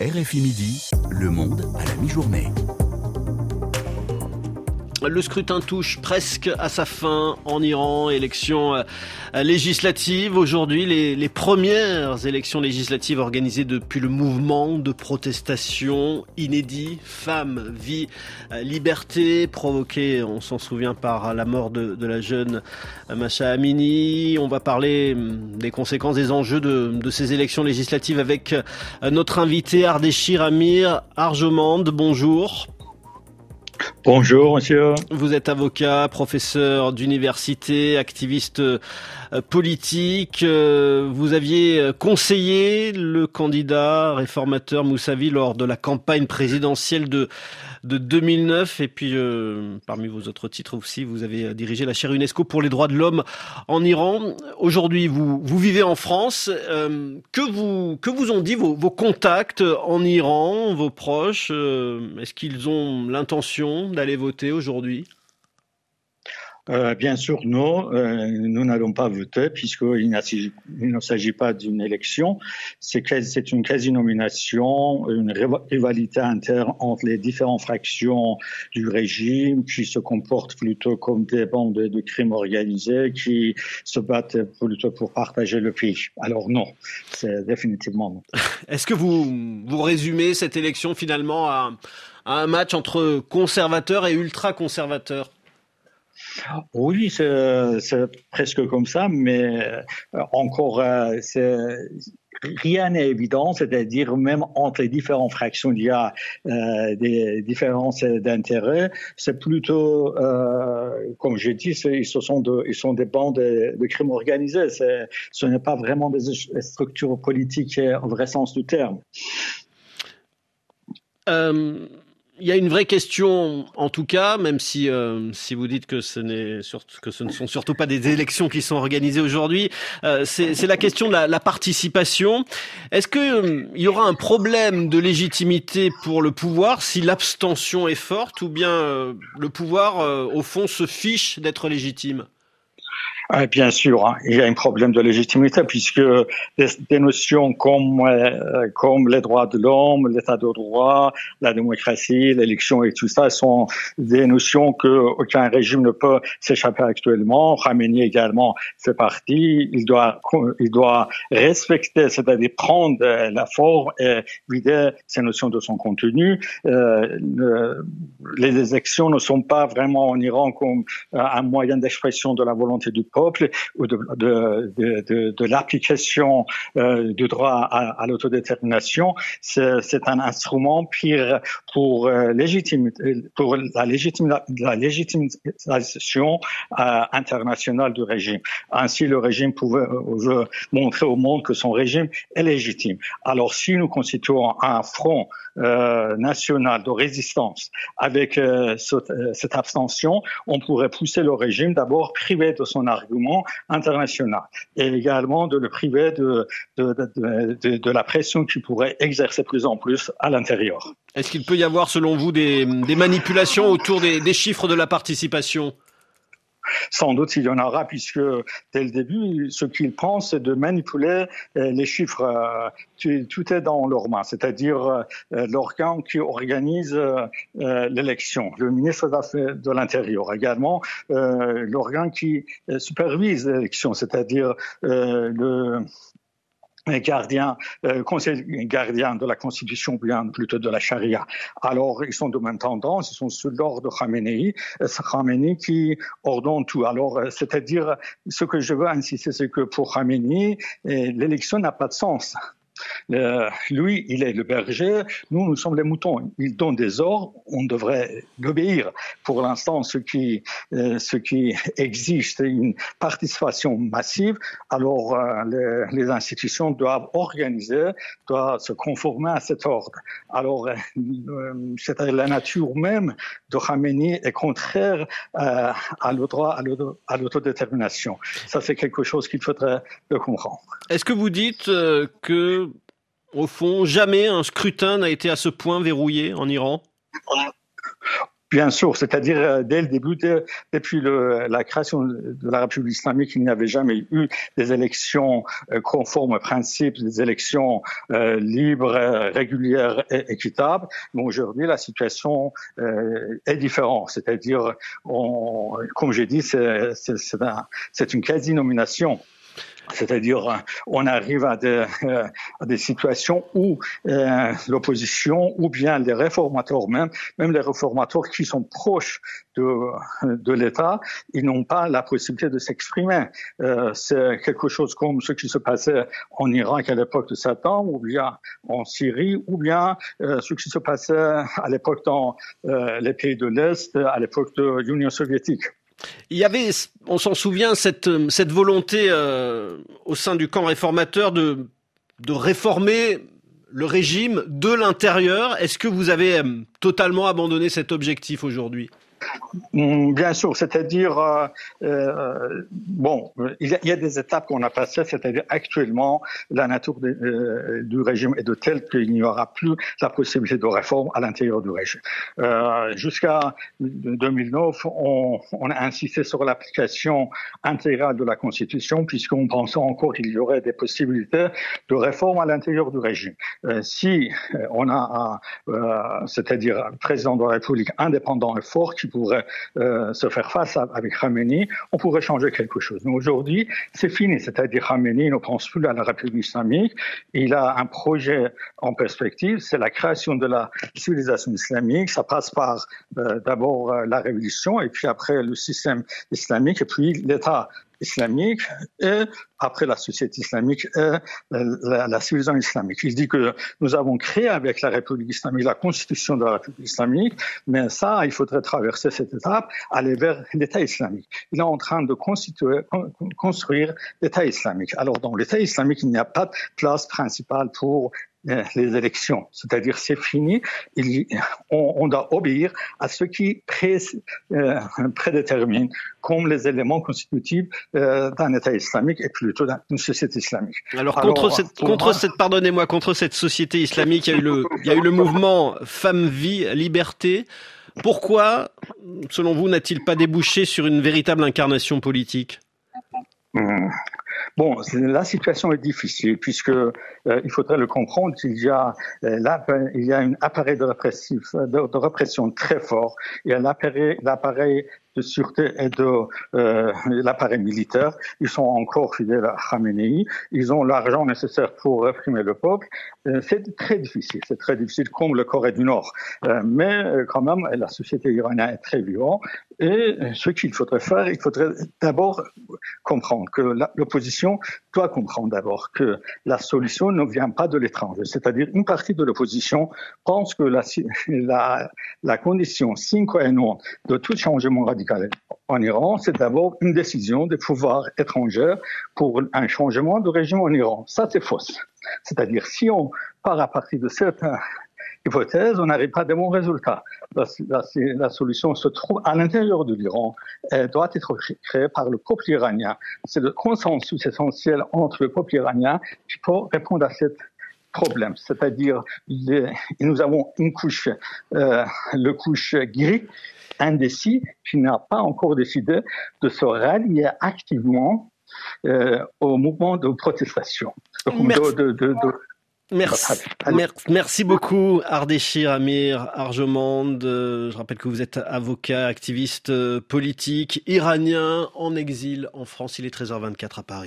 RFI Midi, Le Monde à la mi-journée. Le scrutin touche presque à sa fin en Iran, élection euh, législative. Aujourd'hui, les, premières élections législatives organisées depuis le mouvement de protestation inédit, femmes, vie, euh, liberté, provoqué, on s'en souvient, par la mort de, la jeune Masha Amini. On va parler hum, des conséquences, des enjeux de, ces élections législatives avec euh, notre invité Ardeshir Amir Arjomande. Bonjour. Bonjour, monsieur. Vous êtes avocat, professeur d'université, activiste euh, politique. Euh, vous aviez conseillé le candidat réformateur Moussavi lors de la campagne présidentielle de de 2009. Et puis, euh, parmi vos autres titres aussi, vous avez dirigé la chaire UNESCO pour les droits de l'homme en Iran. Aujourd'hui, vous, vous vivez en France. Euh, que, vous, que vous ont dit vos, contacts en Iran, vos proches? Euh, Est-ce qu'ils ont l'intention d'aller voter aujourd'hui? Euh, bien sûr, non, euh, nous n'allons pas voter puisqu'il ne s'agit pas d'une élection. C'est une quasi-nomination, une rivalité interne entre les différentes fractions du régime qui se comportent plutôt comme des bandes de, crimes organisés qui se battent plutôt pour partager le pays. Alors non, c'est définitivement non. Est-ce que vous, vous résumez cette élection finalement à un match entre conservateurs et ultra-conservateurs? Oui, c'est presque comme ça, mais euh, encore, euh, rien n'est évident, c'est-à-dire même entre les différentes fractions, il y a euh, des différences d'intérêt. C'est plutôt, comme ils sont, ils sont des bandes de, crimes organisés. Ce n'est pas vraiment des structures politiques au vrai sens du terme il y a une vraie question, en tout cas, même si euh, si vous dites que ce n'est que ce ne sont surtout pas des élections qui sont organisées aujourd'hui, euh, c'est la question de la, participation. Est-ce que euh, il y aura un problème de légitimité pour le pouvoir si l'abstention est forte, ou bien le pouvoir au fond se fiche d'être légitime? Ah, bien sûr, hein, il y a un problème de légitimité puisque des, notions comme euh, comme les droits de l'homme, l'état de droit, la démocratie, l'élection et tout ça sont des notions que aucun régime ne peut s'échapper actuellement. Khamenei également fait partie. Il doit il doit respecter, c'est-à-dire prendre la forme et vider ces notions de son contenu. Euh, les élections ne sont pas vraiment en Iran comme euh, un moyen d'expression de la volonté du peuple ou de, l'application euh, du droit à, l'autodétermination, c'est un instrument pire pour, euh, la, légitime, légitimation euh, internationale du régime. Ainsi, le régime pouvait montrer au monde que son régime est légitime. Alors, si nous constituons un front national de résistance avec cette abstention, on pourrait pousser le régime d'abord privé de son argument international et également de le priver de, de, la pression qu'il pourrait exercer plus en plus à l'intérieur. Est-ce qu'il peut y avoir, selon vous, des, manipulations autour des chiffres de la participation? Sans doute il y en aura, puisque dès le début, ce qu'ils pensent, c'est de manipuler euh, les chiffres. Euh, tout est dans leurs mains, c'est-à-dire euh, l'organe qui organise l'élection, le ministre de l'Intérieur également, l'organe qui supervise l'élection, c'est-à-dire le gardien, euh, conseil gardien de la Constitution, bien plutôt de la charia. Alors, ils sont de même tendance, ils sont sous l'ordre de Khamenei, euh, Khamenei qui ordonne tout. Alors, euh, c'est-à-dire, ce que je veux insister, c'est que pour Khamenei, l'élection n'a pas de sens. Euh, lui, il est le berger, nous, nous sommes les moutons. Il donne des ordres, on devrait l'obéir. Pour l'instant, ce qui, euh, ce qui exige, c'est une participation massive. Alors, euh, les, institutions doivent organiser, doivent se conformer à cet ordre. Alors, c'est la nature même de Khamenei est contraire à le droit à l'autodétermination. Ça, c'est quelque chose qu'il faudrait comprendre. Est-ce que vous dites que au fond, jamais un scrutin n'a été à ce point verrouillé en Iran Bien sûr, c'est-à-dire euh, dès le début, depuis la création de la République islamique, il n'y avait jamais eu des élections euh, conformes aux principes, des élections euh, libres, régulières et équitables. Mais aujourd'hui, la situation est différente. C'est-à-dire, comme j'ai dit, c'est un, une quasi-nomination. C'est-à-dire, on arrive à des, à des situations où euh, l'opposition ou bien les réformateurs même, même les réformateurs qui sont proches de, de l'État, ils n'ont pas la possibilité de s'exprimer. Euh, c'est quelque chose comme ce qui se passait en Irak à l'époque de Saddam, ou bien en Syrie, ou bien euh, ce qui se passait à l'époque dans euh, les pays de l'Est, à l'époque de l'Union soviétique. Il y avait, on s'en souvient, cette, cette volonté euh, au sein du camp réformateur de, réformer le régime de l'intérieur. Est-ce que vous avez euh, totalement abandonné cet objectif aujourd'hui? Bien sûr, c'est-à-dire, euh, euh, bon, il y, a, des étapes qu'on a passées, c'est-à-dire actuellement, la nature de, euh, du régime est de telle qu'il n'y aura plus la possibilité de réforme à l'intérieur du régime. Euh, Jusqu'à 2009, on, a insisté sur l'application intégrale de la Constitution, puisqu'on pensait encore qu'il y aurait des possibilités de réforme à l'intérieur du régime. Si on a, c'est-à-dire un président de la République indépendant et fort pourrait euh, se faire face avec Khamenei, on pourrait changer quelque chose. Mais aujourd'hui, c'est fini. C'est-à-dire Khamenei ne pense plus à la République islamique. Il a un projet en perspective, c'est la création de la civilisation islamique. Ça passe par euh, d'abord euh, la révolution et puis après le système islamique et puis l'État islamique après la société islamique et la, la, civilisation islamique. Il dit que nous avons créé avec la République islamique la constitution de la République islamique, mais ça, il faudrait traverser cette étape, aller vers l'État islamique. Il est en train de constituer, construire l'État islamique. Alors, dans l'État islamique, il n'y a pas de place principale pour euh, les élections. C'est-à-dire, c'est fini. On, doit obéir à ce qui pré, euh, prédétermine comme les éléments constitutifs euh, d'un État islamique et plutôt d'une société islamique. Alors, contre Alors, cette, contre moi... cette, pardonnez-moi, contre cette société islamique, il y a eu le, il y a eu le mouvement Femme, Vie, Liberté. Pourquoi, selon vous, n'a-t-il pas débouché sur une véritable incarnation politique? Mmh. Bon, la situation est difficile puisque euh, il faudrait le comprendre qu'il y a euh, là, il y a un appareil de, de, de répression très fort. Il y a l'appareil de sûreté et de euh, l'appareil militaire. Ils sont encore fidèles à Khamenei. Ils ont l'argent nécessaire pour réprimer le peuple. Euh, c'est très difficile. C'est très difficile comme le Corée du Nord. Euh, mais quand même, la société iranienne est très violente. Et ce qu'il faudrait faire, il faudrait d'abord comprendre que l'opposition doit comprendre d'abord que la solution ne vient pas de l'étranger. C'est-à-dire une partie de l'opposition pense que la, la condition sine qua non de tout changement radical en Iran, c'est d'abord une décision des pouvoirs étrangers pour un changement de régime en Iran. Ça, c'est fausse. C'est-à-dire, si on part à partir de cette hypothèse, on n'arrive pas à de bons résultats. La, la, la, solution se trouve à l'intérieur de l'Iran. Elle doit être créée par le peuple iranien. C'est le consensus essentiel entre le peuple iranien qui peut répondre à cette problème. C'est-à-dire, nous avons une couche, euh, le couche gris, indécis, qui n'a pas encore décidé de se rallier activement euh, au mouvement de protestation. Merci. De, de, de, Merci, merci beaucoup Ardeshir Amir Arjomand. Je rappelle que vous êtes avocat, activiste politique iranien en exil en France. Il est 13h24 à Paris.